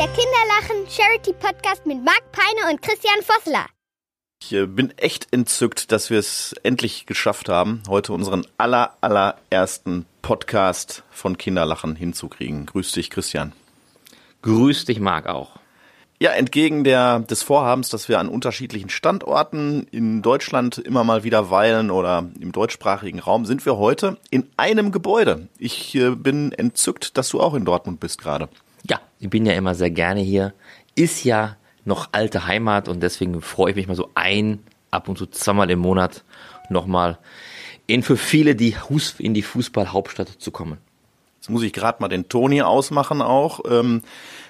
Der Kinderlachen Charity Podcast mit Marc Peine und Christian Vossler. Ich äh, bin echt entzückt, dass wir es endlich geschafft haben, heute unseren aller, allerersten Podcast von Kinderlachen hinzukriegen. Grüß dich, Christian. Grüß dich, Marc, auch. Ja, entgegen der, des Vorhabens, dass wir an unterschiedlichen Standorten in Deutschland immer mal wieder weilen oder im deutschsprachigen Raum, sind wir heute in einem Gebäude. Ich äh, bin entzückt, dass du auch in Dortmund bist gerade. Ja, ich bin ja immer sehr gerne hier. Ist ja noch alte Heimat und deswegen freue ich mich mal so ein, ab und zu zweimal im Monat nochmal in für viele die in die Fußballhauptstadt zu kommen. Jetzt muss ich gerade mal den Toni ausmachen auch. Ähm,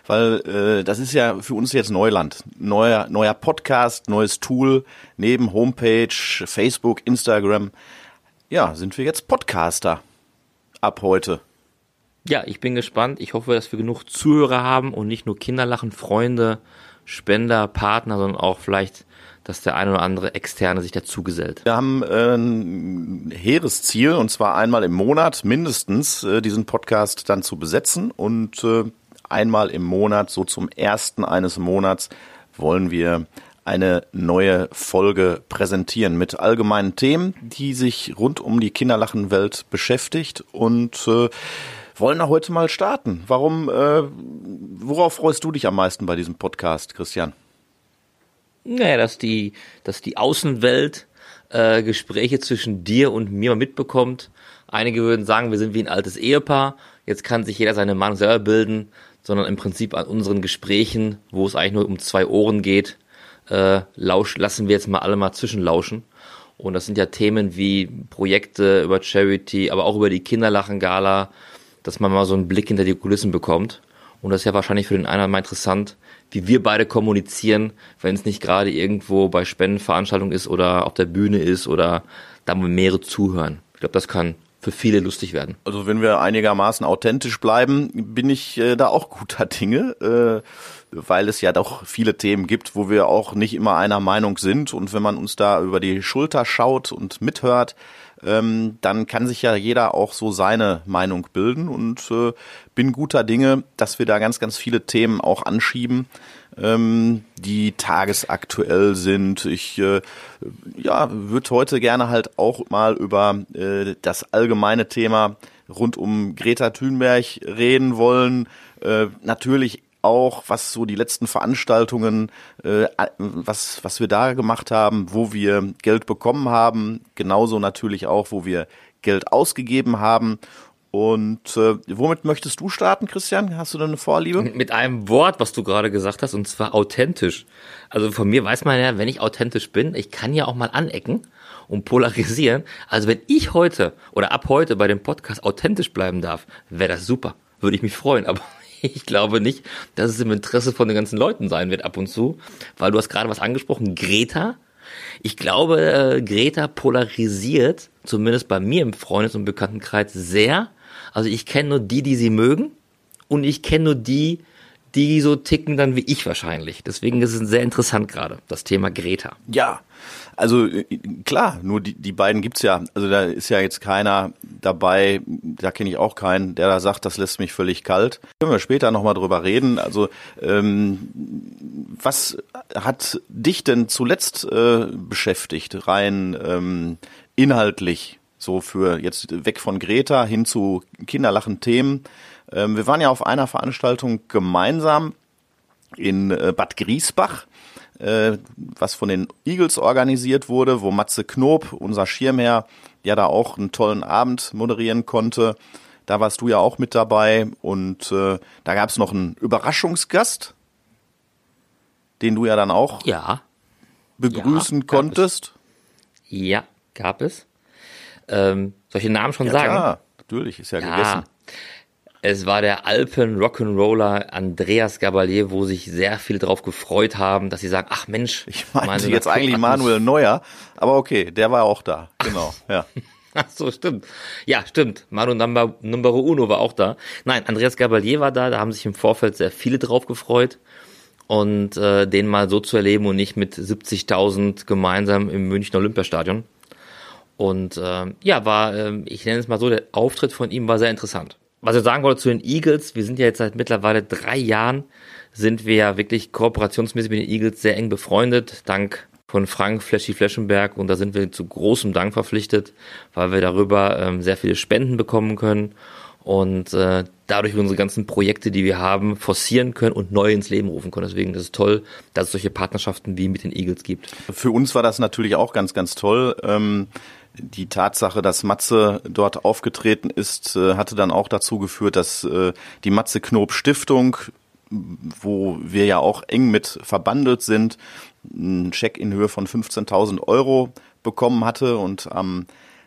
weil äh, das ist ja für uns jetzt Neuland. Neuer, neuer Podcast, neues Tool, neben Homepage, Facebook, Instagram. Ja, sind wir jetzt Podcaster ab heute. Ja, ich bin gespannt. Ich hoffe, dass wir genug Zuhörer haben und nicht nur Kinderlachen, Freunde, Spender, Partner, sondern auch vielleicht, dass der eine oder andere Externe sich dazu gesellt. Wir haben äh, ein hehres Ziel und zwar einmal im Monat mindestens äh, diesen Podcast dann zu besetzen und äh, einmal im Monat, so zum ersten eines Monats, wollen wir eine neue Folge präsentieren mit allgemeinen Themen, die sich rund um die Kinderlachenwelt beschäftigt und äh, wollen da heute mal starten. Warum, äh, worauf freust du dich am meisten bei diesem Podcast, Christian? Naja, dass die, dass die Außenwelt äh, Gespräche zwischen dir und mir mitbekommt. Einige würden sagen, wir sind wie ein altes Ehepaar. Jetzt kann sich jeder seine Meinung selber bilden sondern im Prinzip an unseren Gesprächen, wo es eigentlich nur um zwei Ohren geht, äh, lausch, lassen wir jetzt mal alle mal zwischenlauschen. Und das sind ja Themen wie Projekte über Charity, aber auch über die Kinderlachen-Gala, dass man mal so einen Blick hinter die Kulissen bekommt. Und das ist ja wahrscheinlich für den einen mal interessant, wie wir beide kommunizieren, wenn es nicht gerade irgendwo bei Spendenveranstaltungen ist oder auf der Bühne ist oder da mehrere zuhören. Ich glaube, das kann für viele lustig werden. Also wenn wir einigermaßen authentisch bleiben, bin ich äh, da auch guter Dinge, äh, weil es ja doch viele Themen gibt, wo wir auch nicht immer einer Meinung sind. Und wenn man uns da über die Schulter schaut und mithört, ähm, dann kann sich ja jeder auch so seine Meinung bilden und äh, bin guter Dinge, dass wir da ganz, ganz viele Themen auch anschieben, ähm, die tagesaktuell sind. Ich äh, ja, würde heute gerne halt auch mal über äh, das allgemeine Thema rund um Greta Thunberg reden wollen. Äh, natürlich auch, was so die letzten Veranstaltungen, äh, was, was wir da gemacht haben, wo wir Geld bekommen haben, genauso natürlich auch, wo wir Geld ausgegeben haben und äh, womit möchtest du starten, Christian? Hast du da eine Vorliebe? Mit einem Wort, was du gerade gesagt hast, und zwar authentisch. Also von mir weiß man ja, wenn ich authentisch bin, ich kann ja auch mal anecken und polarisieren. Also wenn ich heute oder ab heute bei dem Podcast authentisch bleiben darf, wäre das super. Würde ich mich freuen. Aber ich glaube nicht, dass es im Interesse von den ganzen Leuten sein wird ab und zu, weil du hast gerade was angesprochen, Greta. Ich glaube, äh, Greta polarisiert, zumindest bei mir im Freundes- und Bekanntenkreis, sehr also ich kenne nur die, die sie mögen und ich kenne nur die, die so ticken dann wie ich wahrscheinlich. Deswegen ist es sehr interessant gerade, das Thema Greta. Ja, also äh, klar, nur die, die beiden gibt's ja. Also da ist ja jetzt keiner dabei, da kenne ich auch keinen, der da sagt, das lässt mich völlig kalt. Können wir später nochmal drüber reden. Also ähm, was hat dich denn zuletzt äh, beschäftigt, rein ähm, inhaltlich? so für jetzt weg von Greta hin zu Kinderlachen Themen. Ähm, wir waren ja auf einer Veranstaltung gemeinsam in äh, Bad Griesbach, äh, was von den Eagles organisiert wurde, wo Matze Knob, unser Schirmherr, ja da auch einen tollen Abend moderieren konnte. Da warst du ja auch mit dabei und äh, da gab es noch einen Überraschungsgast, den du ja dann auch ja. begrüßen ja, konntest. Es. Ja, gab es. Ähm, soll ich den Namen schon ja, sagen? Klar, natürlich, ist ja, ja gegessen. Es war der Alpen Rock'n'Roller Andreas Gabalier, wo sich sehr viele drauf gefreut haben, dass sie sagen, ach Mensch. Ich meinte jetzt eigentlich Manuel Neuer, aber okay, der war auch da. Genau, ja. Ach so, stimmt. Ja, stimmt. Manu Number, Numero Uno war auch da. Nein, Andreas Gabalier war da, da haben sich im Vorfeld sehr viele drauf gefreut. Und äh, den mal so zu erleben und nicht mit 70.000 gemeinsam im Münchner Olympiastadion. Und äh, ja, war, äh, ich nenne es mal so, der Auftritt von ihm war sehr interessant. Was ich sagen wollte zu den Eagles, wir sind ja jetzt seit mittlerweile drei Jahren, sind wir ja wirklich kooperationsmäßig mit den Eagles sehr eng befreundet, dank von Frank Flashy Fleschenberg und da sind wir zu großem Dank verpflichtet, weil wir darüber ähm, sehr viele Spenden bekommen können und äh, dadurch unsere ganzen Projekte, die wir haben, forcieren können und neu ins Leben rufen können. Deswegen ist es toll, dass es solche Partnerschaften wie mit den Eagles gibt. Für uns war das natürlich auch ganz, ganz toll. Ähm die Tatsache, dass Matze dort aufgetreten ist, äh, hatte dann auch dazu geführt, dass äh, die Matze Knob Stiftung, wo wir ja auch eng mit verbandelt sind, einen Scheck in Höhe von 15.000 Euro bekommen hatte und am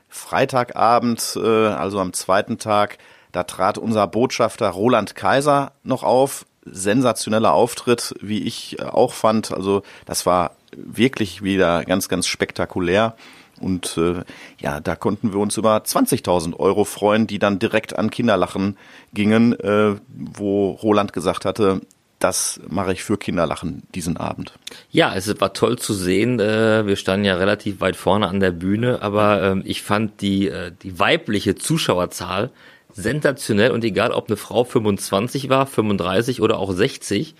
Freitagabend, äh, also am zweiten Tag, da trat unser Botschafter Roland Kaiser noch auf. Sensationeller Auftritt, wie ich auch fand. Also das war wirklich wieder ganz, ganz spektakulär. Und äh, ja, da konnten wir uns über 20.000 Euro freuen, die dann direkt an Kinderlachen gingen, äh, wo Roland gesagt hatte, das mache ich für Kinderlachen diesen Abend. Ja, es war toll zu sehen. Äh, wir standen ja relativ weit vorne an der Bühne, aber ähm, ich fand die, äh, die weibliche Zuschauerzahl sensationell und egal, ob eine Frau 25 war, 35 oder auch 60.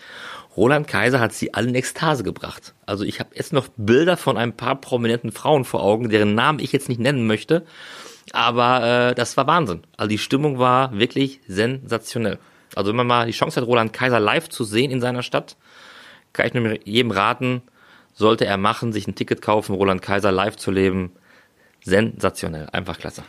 Roland Kaiser hat sie alle in Ekstase gebracht. Also ich habe jetzt noch Bilder von ein paar prominenten Frauen vor Augen, deren Namen ich jetzt nicht nennen möchte. Aber äh, das war Wahnsinn. Also die Stimmung war wirklich sensationell. Also wenn man mal die Chance hat, Roland Kaiser live zu sehen in seiner Stadt, kann ich nur jedem raten, sollte er machen, sich ein Ticket kaufen, Roland Kaiser live zu leben. Sensationell, einfach klasse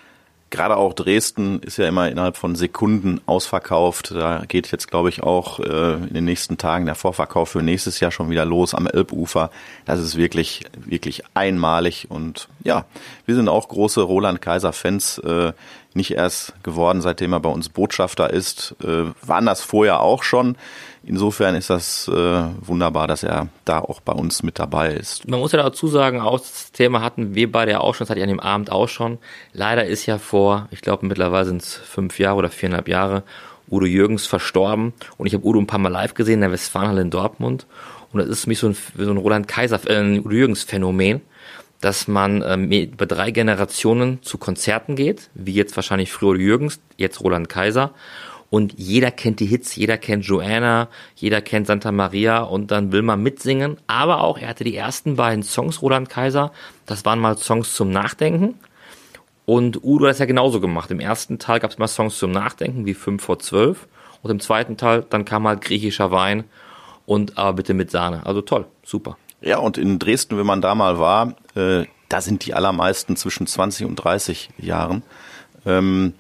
gerade auch Dresden ist ja immer innerhalb von Sekunden ausverkauft. Da geht jetzt, glaube ich, auch äh, in den nächsten Tagen der Vorverkauf für nächstes Jahr schon wieder los am Elbufer. Das ist wirklich, wirklich einmalig. Und ja, wir sind auch große Roland Kaiser-Fans. Äh, nicht erst geworden, seitdem er bei uns Botschafter ist, äh, waren das vorher auch schon. Insofern ist das äh, wunderbar, dass er da auch bei uns mit dabei ist. Man muss ja dazu sagen, auch das Thema hatten wir beide ja auch schon, das hatte ich an dem Abend auch schon. Leider ist ja vor, ich glaube mittlerweile sind es fünf Jahre oder viereinhalb Jahre, Udo Jürgens verstorben. Und ich habe Udo ein paar Mal live gesehen in der Westfalenhalle in Dortmund. Und das ist für mich so ein, so ein Roland Kaiser, äh, ein Udo Jürgens Phänomen, dass man ähm, über drei Generationen zu Konzerten geht, wie jetzt wahrscheinlich früher Udo Jürgens, jetzt Roland Kaiser und jeder kennt die Hits, jeder kennt Joanna, jeder kennt Santa Maria und dann will man mitsingen. Aber auch, er hatte die ersten beiden Songs, Roland Kaiser, das waren mal Songs zum Nachdenken. Und Udo hat es ja genauso gemacht. Im ersten Teil gab es mal Songs zum Nachdenken, wie 5 vor 12. Und im zweiten Teil, dann kam halt griechischer Wein und aber bitte mit Sahne. Also toll, super. Ja, und in Dresden, wenn man da mal war, äh, da sind die allermeisten zwischen 20 und 30 Jahren. Ähm,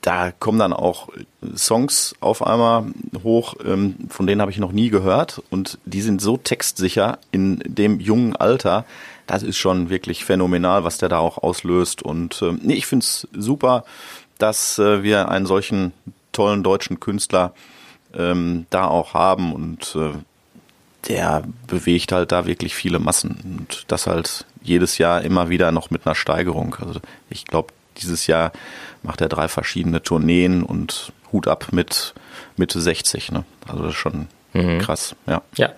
da kommen dann auch Songs auf einmal hoch, ähm, von denen habe ich noch nie gehört und die sind so textsicher in dem jungen Alter. Das ist schon wirklich phänomenal, was der da auch auslöst. Und ähm, nee, ich finde es super, dass äh, wir einen solchen tollen deutschen Künstler ähm, da auch haben und äh, der bewegt halt da wirklich viele Massen und das halt jedes Jahr immer wieder noch mit einer Steigerung. Also ich glaube, dieses Jahr macht er drei verschiedene Tourneen und Hut ab mit Mitte 60. Ne? Also das ist schon mhm. krass. Ja. ja.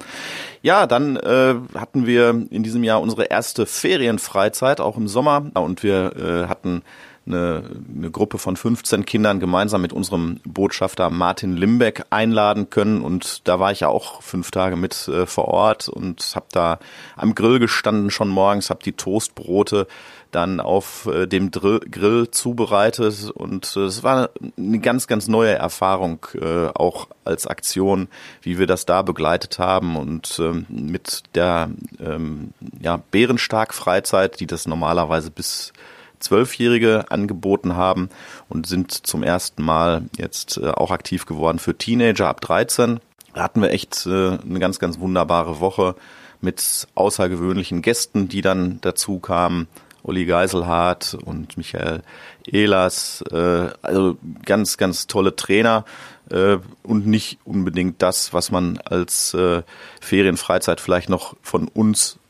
Ja, dann äh, hatten wir in diesem Jahr unsere erste Ferienfreizeit, auch im Sommer. Und wir äh, hatten eine, eine Gruppe von 15 Kindern gemeinsam mit unserem Botschafter Martin Limbeck einladen können. Und da war ich ja auch fünf Tage mit äh, vor Ort und habe da am Grill gestanden schon morgens, habe die Toastbrote dann auf äh, dem Drill, Grill zubereitet und äh, es war eine ganz, ganz neue Erfahrung, äh, auch als Aktion, wie wir das da begleitet haben und ähm, mit der ähm, ja, Bärenstark-Freizeit, die das normalerweise bis Zwölfjährige angeboten haben und sind zum ersten Mal jetzt äh, auch aktiv geworden für Teenager ab 13. Da hatten wir echt äh, eine ganz, ganz wunderbare Woche mit außergewöhnlichen Gästen, die dann dazu kamen. Uli Geiselhardt und Michael Ehlers, äh, also ganz, ganz tolle Trainer und nicht unbedingt das, was man als Ferienfreizeit vielleicht noch von uns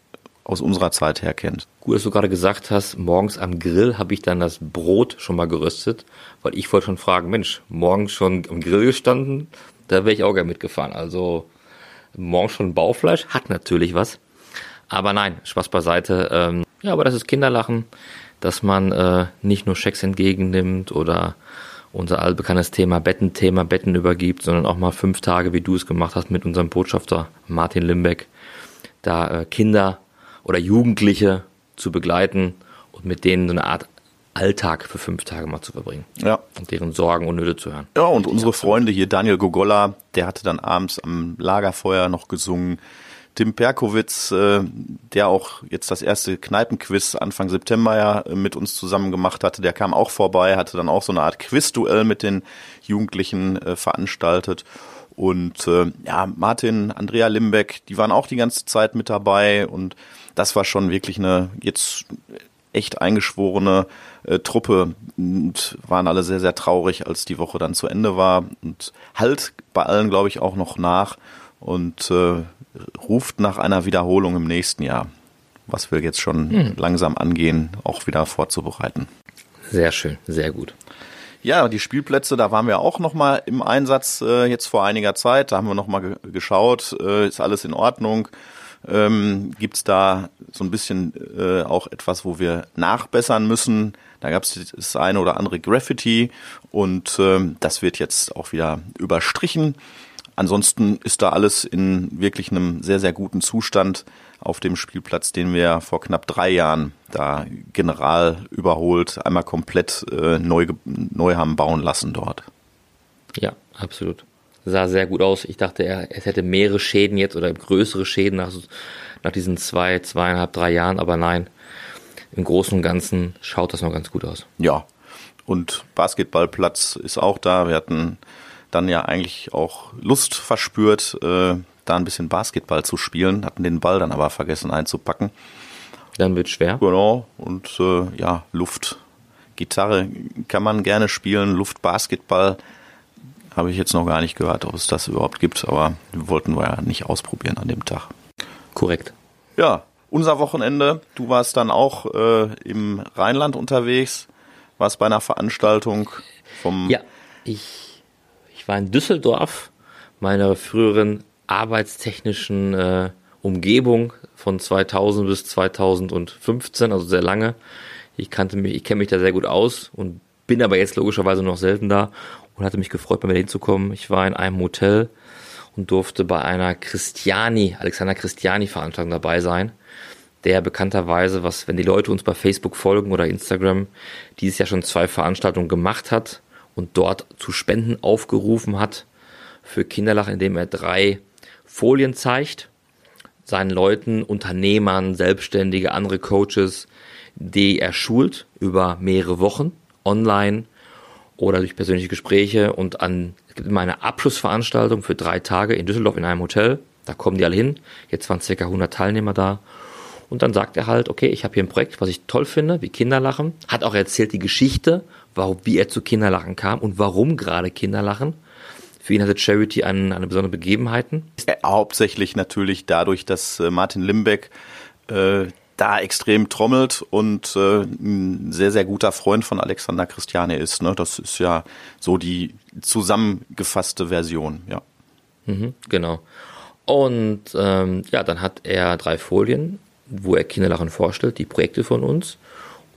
aus unserer Zeit her kennt. Gut, dass du gerade gesagt hast, morgens am Grill habe ich dann das Brot schon mal geröstet, weil ich wollte schon fragen, Mensch, morgens schon am Grill gestanden, da wäre ich auch gerne mitgefahren. Also morgens schon Baufleisch, hat natürlich was. Aber nein, Spaß beiseite. Ähm, ja, aber das ist Kinderlachen, dass man äh, nicht nur Schecks entgegennimmt oder unser allbekanntes Thema Bettenthema Betten übergibt, sondern auch mal fünf Tage, wie du es gemacht hast, mit unserem Botschafter Martin Limbeck, da äh, Kinder oder Jugendliche zu begleiten und mit denen so eine Art Alltag für fünf Tage mal zu verbringen. Ja. Und deren Sorgen und Nöte zu hören. Ja, und unsere Freunde hier, Daniel Gogolla, der hatte dann abends am Lagerfeuer noch gesungen. Tim Perkowitz, äh, der auch jetzt das erste Kneipenquiz Anfang September ja äh, mit uns zusammen gemacht hatte, der kam auch vorbei, hatte dann auch so eine Art Quizduell mit den Jugendlichen äh, veranstaltet. Und äh, ja, Martin, Andrea Limbeck, die waren auch die ganze Zeit mit dabei und das war schon wirklich eine jetzt echt eingeschworene äh, Truppe und waren alle sehr, sehr traurig, als die Woche dann zu Ende war und halt bei allen, glaube ich, auch noch nach und äh, ruft nach einer Wiederholung im nächsten Jahr, was wir jetzt schon hm. langsam angehen, auch wieder vorzubereiten. Sehr schön, sehr gut. Ja, die Spielplätze, da waren wir auch noch mal im Einsatz äh, jetzt vor einiger Zeit. Da haben wir noch mal ge geschaut, äh, ist alles in Ordnung. Ähm, Gibt da so ein bisschen äh, auch etwas, wo wir nachbessern müssen? Da gab es das eine oder andere Graffiti und ähm, das wird jetzt auch wieder überstrichen. Ansonsten ist da alles in wirklich einem sehr, sehr guten Zustand auf dem Spielplatz, den wir vor knapp drei Jahren da general überholt, einmal komplett äh, neu, neu haben bauen lassen dort. Ja, absolut. Sah sehr gut aus. Ich dachte, er, es hätte mehrere Schäden jetzt oder größere Schäden nach, nach diesen zwei, zweieinhalb, drei Jahren, aber nein, im Großen und Ganzen schaut das noch ganz gut aus. Ja, und Basketballplatz ist auch da. Wir hatten dann ja eigentlich auch Lust verspürt, äh, da ein bisschen Basketball zu spielen, hatten den Ball dann aber vergessen einzupacken. Dann wird schwer. Genau, und äh, ja, Luft. Gitarre kann man gerne spielen, Luftbasketball habe ich jetzt noch gar nicht gehört, ob es das überhaupt gibt, aber wollten wir ja nicht ausprobieren an dem Tag. Korrekt. Ja, unser Wochenende. Du warst dann auch äh, im Rheinland unterwegs, warst bei einer Veranstaltung vom. Ja, ich, ich war in Düsseldorf, meiner früheren arbeitstechnischen äh, Umgebung von 2000 bis 2015, also sehr lange. Ich kannte mich, ich kenne mich da sehr gut aus und bin aber jetzt logischerweise noch selten da und hatte mich gefreut, bei mir hinzukommen. Ich war in einem Hotel und durfte bei einer Christiani, Alexander Christiani Veranstaltung dabei sein, der bekannterweise, was, wenn die Leute uns bei Facebook folgen oder Instagram, dieses Jahr schon zwei Veranstaltungen gemacht hat und dort zu Spenden aufgerufen hat für Kinderlach, indem er drei Folien zeigt, seinen Leuten, Unternehmern, Selbstständige, andere Coaches, die er schult über mehrere Wochen online oder durch persönliche Gespräche und an, es gibt immer eine Abschlussveranstaltung für drei Tage in Düsseldorf in einem Hotel. Da kommen die alle hin. Jetzt waren circa 100 Teilnehmer da. Und dann sagt er halt, okay, ich habe hier ein Projekt, was ich toll finde, wie Kinderlachen. Hat auch erzählt die Geschichte, warum, wie er zu Kinderlachen kam und warum gerade Kinderlachen. Für ihn hatte Charity eine, eine besondere Begebenheiten. Hauptsächlich natürlich dadurch, dass äh, Martin Limbeck äh, da extrem trommelt und äh, ein sehr, sehr guter Freund von Alexander Christiane ist. Ne? Das ist ja so die zusammengefasste Version, ja. Mhm, genau. Und ähm, ja, dann hat er drei Folien, wo er Kinderlachen vorstellt, die Projekte von uns.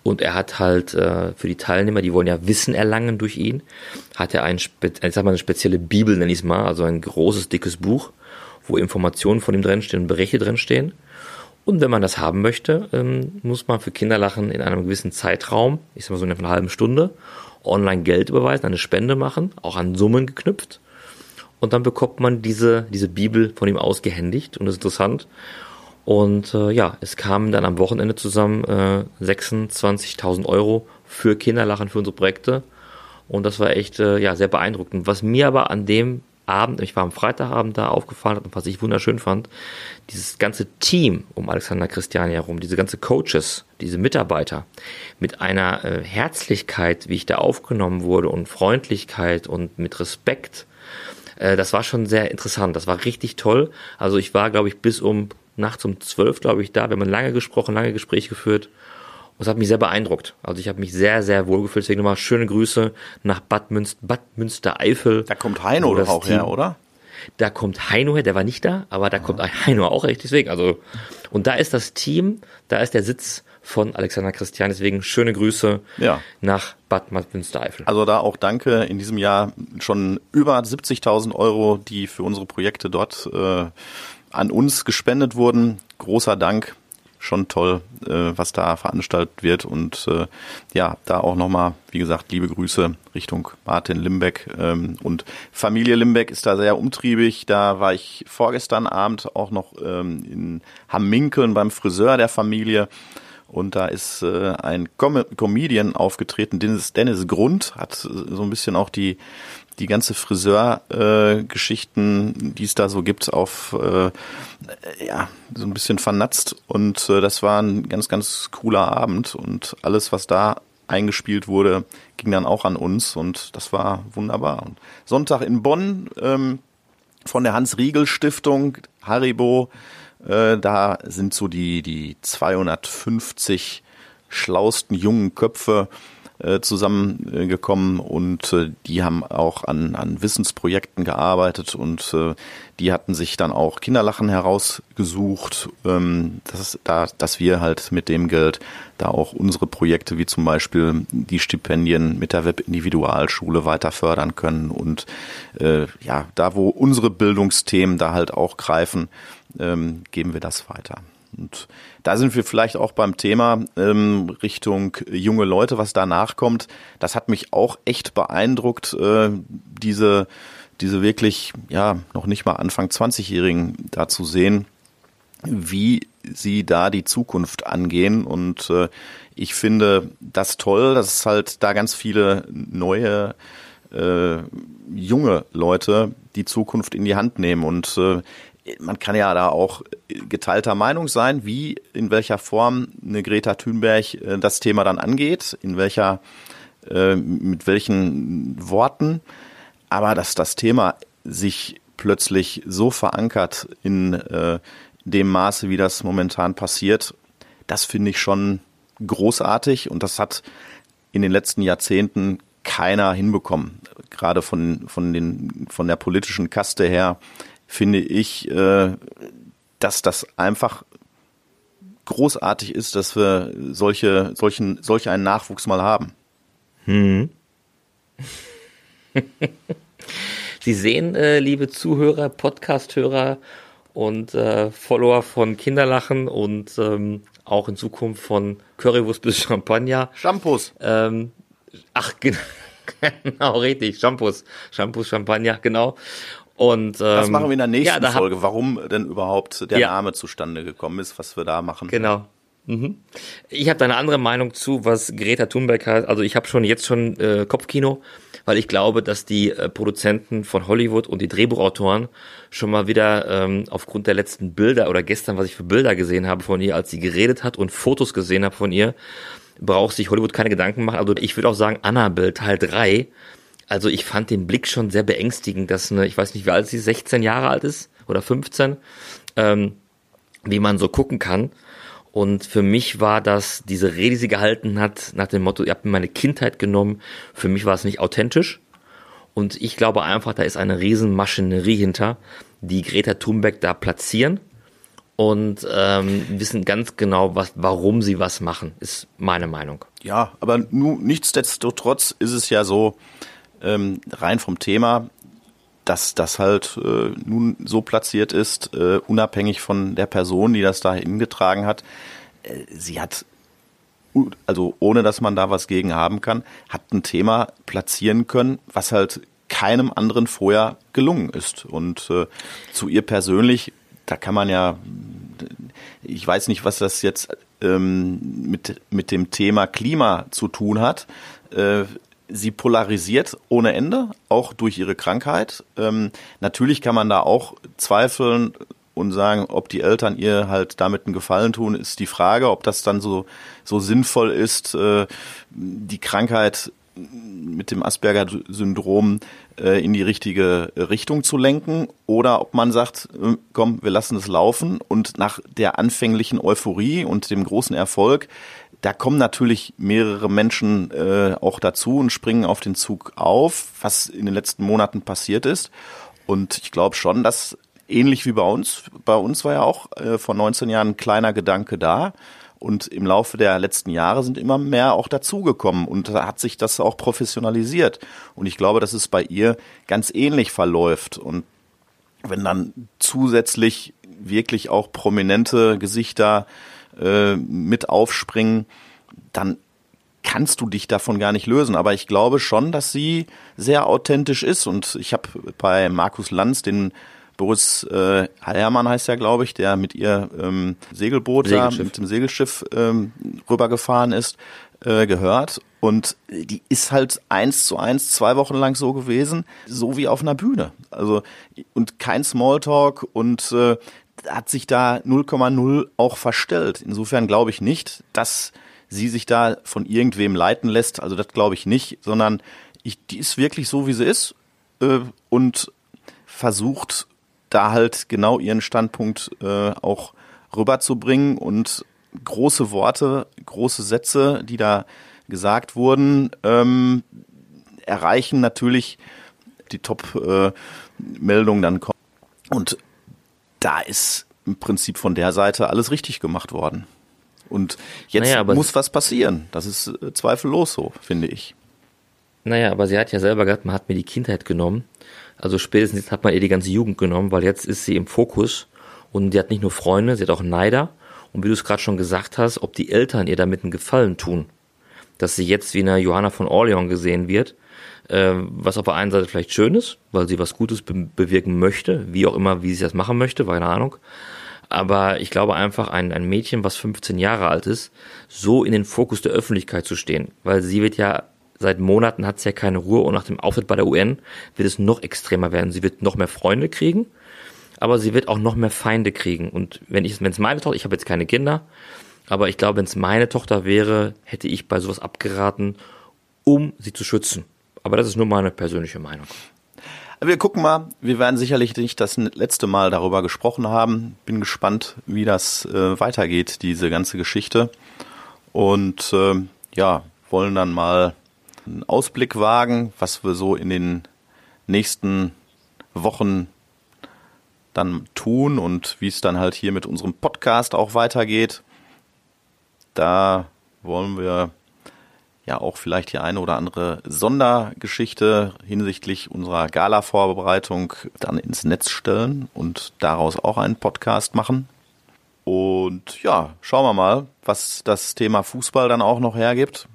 Und er hat halt äh, für die Teilnehmer, die wollen ja Wissen erlangen durch ihn, hat er ein, ich sag mal, eine spezielle Bibel, nenne ich es mal, also ein großes, dickes Buch, wo Informationen von ihm drinstehen und Berichte drinstehen. Und wenn man das haben möchte, ähm, muss man für Kinderlachen in einem gewissen Zeitraum, ich sag mal so in einer halben Stunde, online Geld überweisen, eine Spende machen, auch an Summen geknüpft. Und dann bekommt man diese, diese Bibel von ihm ausgehändigt und das ist interessant. Und äh, ja, es kamen dann am Wochenende zusammen äh, 26.000 Euro für Kinderlachen, für unsere Projekte. Und das war echt äh, ja, sehr beeindruckend. Was mir aber an dem Abend, ich war am Freitagabend da aufgefallen und was ich wunderschön fand, dieses ganze Team um Alexander Christiani herum, diese ganze Coaches, diese Mitarbeiter mit einer äh, Herzlichkeit, wie ich da aufgenommen wurde und Freundlichkeit und mit Respekt, äh, das war schon sehr interessant. Das war richtig toll. Also ich war, glaube ich, bis um nachts um zwölf, glaube ich, da. Wir haben lange gesprochen, lange Gespräche geführt. Und es hat mich sehr beeindruckt. Also ich habe mich sehr, sehr wohl gefühlt. Deswegen nochmal schöne Grüße nach Bad, Münster, Bad Münstereifel. Da kommt Heino doch auch Team, her, oder? Da kommt Heino her, der war nicht da, aber da kommt Heino auch echt deswegen. Also, und da ist das Team, da ist der Sitz von Alexander Christian. Deswegen schöne Grüße Ja. nach Bad Münstereifel. Also da auch danke. In diesem Jahr schon über 70.000 Euro, die für unsere Projekte dort äh, an uns gespendet wurden. Großer Dank. Schon toll, äh, was da veranstaltet wird. Und äh, ja, da auch nochmal, wie gesagt, liebe Grüße Richtung Martin Limbeck. Ähm, und Familie Limbeck ist da sehr umtriebig. Da war ich vorgestern Abend auch noch ähm, in Hamminkeln beim Friseur der Familie. Und da ist äh, ein Com Comedian aufgetreten, Dennis, Dennis Grund, hat so ein bisschen auch die, die ganze Friseur-Geschichten, äh, die es da so gibt, auf äh, ja, so ein bisschen vernatzt. Und äh, das war ein ganz, ganz cooler Abend. Und alles, was da eingespielt wurde, ging dann auch an uns und das war wunderbar. Und Sonntag in Bonn ähm, von der Hans-Riegel-Stiftung, Haribo, äh, da sind so die, die 250 schlausten jungen Köpfe äh, zusammengekommen und äh, die haben auch an, an Wissensprojekten gearbeitet und äh, die hatten sich dann auch Kinderlachen herausgesucht, ähm, dass, da, dass wir halt mit dem Geld da auch unsere Projekte wie zum Beispiel die Stipendien mit der Webindividualschule weiter fördern können und ja, da wo unsere Bildungsthemen da halt auch greifen, ähm, geben wir das weiter. Und da sind wir vielleicht auch beim Thema ähm, Richtung junge Leute, was danach kommt. Das hat mich auch echt beeindruckt, äh, diese, diese wirklich, ja, noch nicht mal Anfang 20-Jährigen da zu sehen, wie sie da die Zukunft angehen. Und äh, ich finde das toll, dass es halt da ganz viele neue äh, junge Leute die Zukunft in die Hand nehmen. Und äh, man kann ja da auch geteilter Meinung sein, wie in welcher Form eine Greta Thunberg äh, das Thema dann angeht, in welcher, äh, mit welchen Worten. Aber dass das Thema sich plötzlich so verankert in äh, dem Maße, wie das momentan passiert, das finde ich schon großartig und das hat in den letzten Jahrzehnten keiner hinbekommen. Gerade von, von, den, von der politischen Kaste her finde ich, äh, dass das einfach großartig ist, dass wir solche, solchen, solch einen Nachwuchs mal haben. Hm. Sie sehen, äh, liebe Zuhörer, Podcast-Hörer und äh, Follower von Kinderlachen und ähm, auch in Zukunft von Currywurst bis Champagner. Shampoos. Ähm, ach, genau, genau, richtig, Shampoos, Shampoos, Champagner, genau. Und, ähm, das machen wir in der nächsten ja, Folge, warum denn überhaupt der Ja. Name zustande gekommen ist, was wir da machen. Genau. Mhm. Ich habe da eine andere Meinung zu, was Greta Thunberg hat. Also ich habe schon jetzt schon äh, Kopfkino, weil ich glaube, dass die äh, Produzenten von Hollywood und die Drehbuchautoren schon mal wieder ähm, aufgrund der letzten Bilder oder gestern, was ich für Bilder gesehen habe von ihr, als sie geredet hat und Fotos gesehen habe von ihr, braucht sich Hollywood keine Gedanken machen. Also ich würde auch sagen, Annabelle Teil 3. Also ich fand den Blick schon sehr beängstigend, dass eine, ich weiß nicht, wie alt sie, 16 Jahre alt ist oder 15, ähm, wie man so gucken kann. Und für mich war das, diese Rede, die sie gehalten hat, nach dem Motto, ihr habt mir meine Kindheit genommen, für mich war es nicht authentisch. Und ich glaube einfach, da ist eine riesen Maschinerie hinter, die Greta Thunberg da platzieren und ähm, wissen ganz genau, was, warum sie was machen, ist meine Meinung. Ja, aber nu, nichtsdestotrotz ist es ja so, ähm, rein vom Thema, dass das halt äh, nun so platziert ist, äh, unabhängig von der Person, die das da hingetragen hat. Äh, sie hat, also ohne dass man da was gegen haben kann, hat ein Thema platzieren können, was halt keinem anderen vorher gelungen ist. Und äh, zu ihr persönlich, da kann man ja, ich weiß nicht, was das jetzt ähm, mit, mit dem Thema Klima zu tun hat. Äh, sie polarisiert ohne Ende, auch durch ihre Krankheit. Ähm, natürlich kann man da auch zweifeln und sagen, ob die Eltern ihr halt damit einen Gefallen tun, ist die Frage, ob das dann so, so sinnvoll ist, äh, die Krankheit mit dem Asperger-Syndrom äh, in die richtige Richtung zu lenken oder ob man sagt, äh, komm, wir lassen es laufen und nach der anfänglichen Euphorie und dem großen Erfolg, da kommen natürlich mehrere Menschen äh, auch dazu und springen auf den Zug auf, was in den letzten Monaten passiert ist. Und ich glaube schon, dass ähnlich wie bei uns, bei uns war ja auch äh, vor 19 Jahren ein kleiner Gedanke da. Und im Laufe der letzten Jahre sind immer mehr auch dazugekommen und da hat sich das auch professionalisiert. Und ich glaube, dass es bei ihr ganz ähnlich verläuft. Und wenn dann zusätzlich wirklich auch prominente Gesichter äh, mit aufspringen, dann kannst du dich davon gar nicht lösen. Aber ich glaube schon, dass sie sehr authentisch ist. Und ich habe bei Markus Lanz den Boris äh, Hermann heißt ja, glaube ich, der mit ihr ähm, Segelboot da, mit dem Segelschiff ähm, rübergefahren ist, äh, gehört. Und die ist halt eins zu eins zwei Wochen lang so gewesen, so wie auf einer Bühne. Also und kein Smalltalk und äh, hat sich da 0,0 auch verstellt. Insofern glaube ich nicht, dass sie sich da von irgendwem leiten lässt. Also das glaube ich nicht, sondern ich, die ist wirklich so, wie sie ist äh, und versucht da halt genau ihren Standpunkt äh, auch rüberzubringen und große Worte, große Sätze, die da gesagt wurden, ähm, erreichen natürlich die Top-Meldungen äh, dann kommen. Und da ist im Prinzip von der Seite alles richtig gemacht worden. Und jetzt naja, muss was passieren. Das ist äh, zweifellos so, finde ich. Naja, aber sie hat ja selber gesagt, man hat mir die Kindheit genommen. Also spätestens jetzt hat man ihr die ganze Jugend genommen, weil jetzt ist sie im Fokus und die hat nicht nur Freunde, sie hat auch Neider. Und wie du es gerade schon gesagt hast, ob die Eltern ihr damit einen Gefallen tun, dass sie jetzt wie eine Johanna von Orleans gesehen wird, was auf der einen Seite vielleicht schön ist, weil sie was Gutes be bewirken möchte, wie auch immer, wie sie das machen möchte, keine Ahnung. Aber ich glaube einfach, ein, ein Mädchen, was 15 Jahre alt ist, so in den Fokus der Öffentlichkeit zu stehen, weil sie wird ja seit Monaten hat sie ja keine Ruhe und nach dem Auftritt bei der UN wird es noch extremer werden. Sie wird noch mehr Freunde kriegen, aber sie wird auch noch mehr Feinde kriegen. Und wenn ich, wenn es meine Tochter, ich habe jetzt keine Kinder, aber ich glaube, wenn es meine Tochter wäre, hätte ich bei sowas abgeraten, um sie zu schützen. Aber das ist nur meine persönliche Meinung. Wir gucken mal. Wir werden sicherlich nicht das letzte Mal darüber gesprochen haben. Bin gespannt, wie das äh, weitergeht, diese ganze Geschichte. Und äh, ja, wollen dann mal einen Ausblick wagen, was wir so in den nächsten Wochen dann tun und wie es dann halt hier mit unserem Podcast auch weitergeht. Da wollen wir ja auch vielleicht die eine oder andere Sondergeschichte hinsichtlich unserer Gala-Vorbereitung dann ins Netz stellen und daraus auch einen Podcast machen. Und ja, schauen wir mal, was das Thema Fußball dann auch noch hergibt.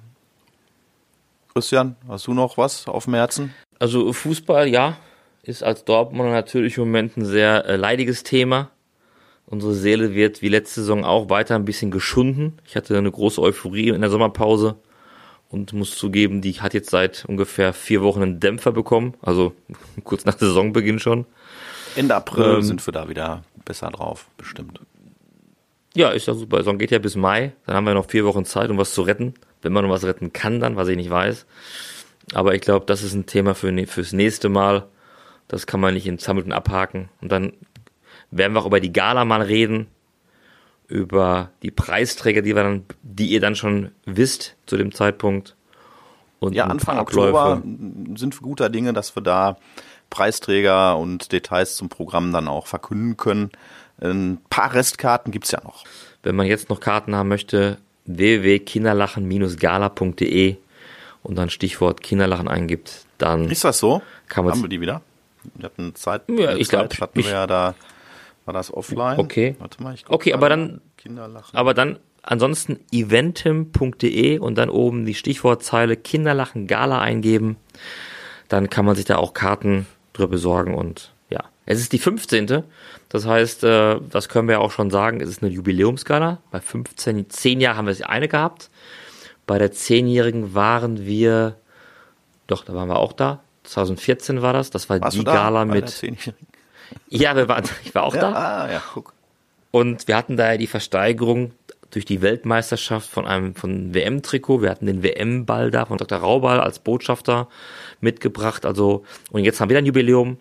Christian, hast du noch was auf dem Herzen? Also Fußball, ja, ist als Dortmunder natürlich im Moment ein sehr äh, leidiges Thema. Unsere Seele wird wie letzte Saison auch weiter ein bisschen geschunden. Ich hatte eine große Euphorie in der Sommerpause und muss zugeben, die hat jetzt seit ungefähr vier Wochen einen Dämpfer bekommen, also kurz nach Saisonbeginn schon. Ende April ähm, sind wir da wieder besser drauf, bestimmt. Ja, ist ja super. Saison geht ja bis Mai, dann haben wir noch vier Wochen Zeit, um was zu retten. Wenn man noch was retten kann, dann, was ich nicht weiß. Aber ich glaube, das ist ein Thema für, ne, fürs nächste Mal. Das kann man nicht in Zammelten abhaken. Und dann werden wir auch über die Gala mal reden über die Preisträger, die wir dann, die ihr dann schon wisst zu dem Zeitpunkt. Und ja, Anfang Oktober sind wir guter Dinge, dass wir da Preisträger und Details zum Programm dann auch verkünden können. Ein paar Restkarten gibt's ja noch. Wenn man jetzt noch Karten haben möchte, www.kinderlachen-gala.de und dann Stichwort Kinderlachen eingibt, dann. Ist das so? Kann man haben wir die wieder? Wir hatten Zeit. Ja, ich glaube. Hatten wir ja da war das offline? Okay. Warte mal, ich Okay, aber dann, Kinderlachen. aber dann ansonsten eventim.de und dann oben die Stichwortzeile Kinderlachen Gala eingeben. Dann kann man sich da auch Karten drüber besorgen und ja. Es ist die 15. Das heißt, äh, das können wir auch schon sagen, es ist eine Jubiläumsgala. Bei 15, 10 Jahren haben wir es eine gehabt. Bei der 10-Jährigen waren wir, doch, da waren wir auch da. 2014 war das. Das war Warst die Gala mit. Ja, wir waren, ich war auch ja, da. Ah, ja, guck. Und wir hatten da ja die Versteigerung durch die Weltmeisterschaft von einem von WM-Trikot. Wir hatten den WM-Ball da von Dr. Raubal als Botschafter mitgebracht. Also, und jetzt haben wir ein Jubiläum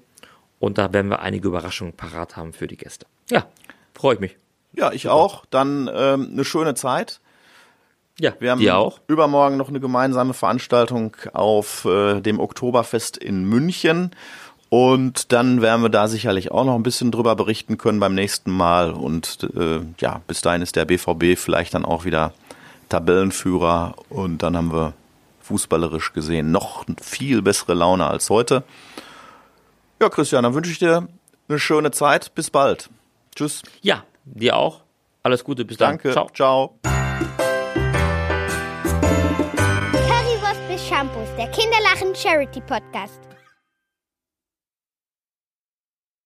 und da werden wir einige Überraschungen parat haben für die Gäste. Ja, freue ich mich. Ja, ich Super. auch. Dann ähm, eine schöne Zeit. Ja, wir haben auch. übermorgen noch eine gemeinsame Veranstaltung auf äh, dem Oktoberfest in München Und dann werden wir da sicherlich auch noch ein bisschen drüber berichten können beim nächsten Mal. Und äh, ja, bis dahin ist der BVB vielleicht dann auch wieder Tabellenführer. Und dann haben wir fußballerisch gesehen noch viel bessere Laune als heute. Ja, Christian, dann wünsche ich dir eine schöne Zeit. Bis bald. Tschüss. Ja, dir auch. Alles Gute, bis dann. Danke. Ciao. Ciao. Currywurst bis Shampoos, der Kinderlachen Charity Podcast.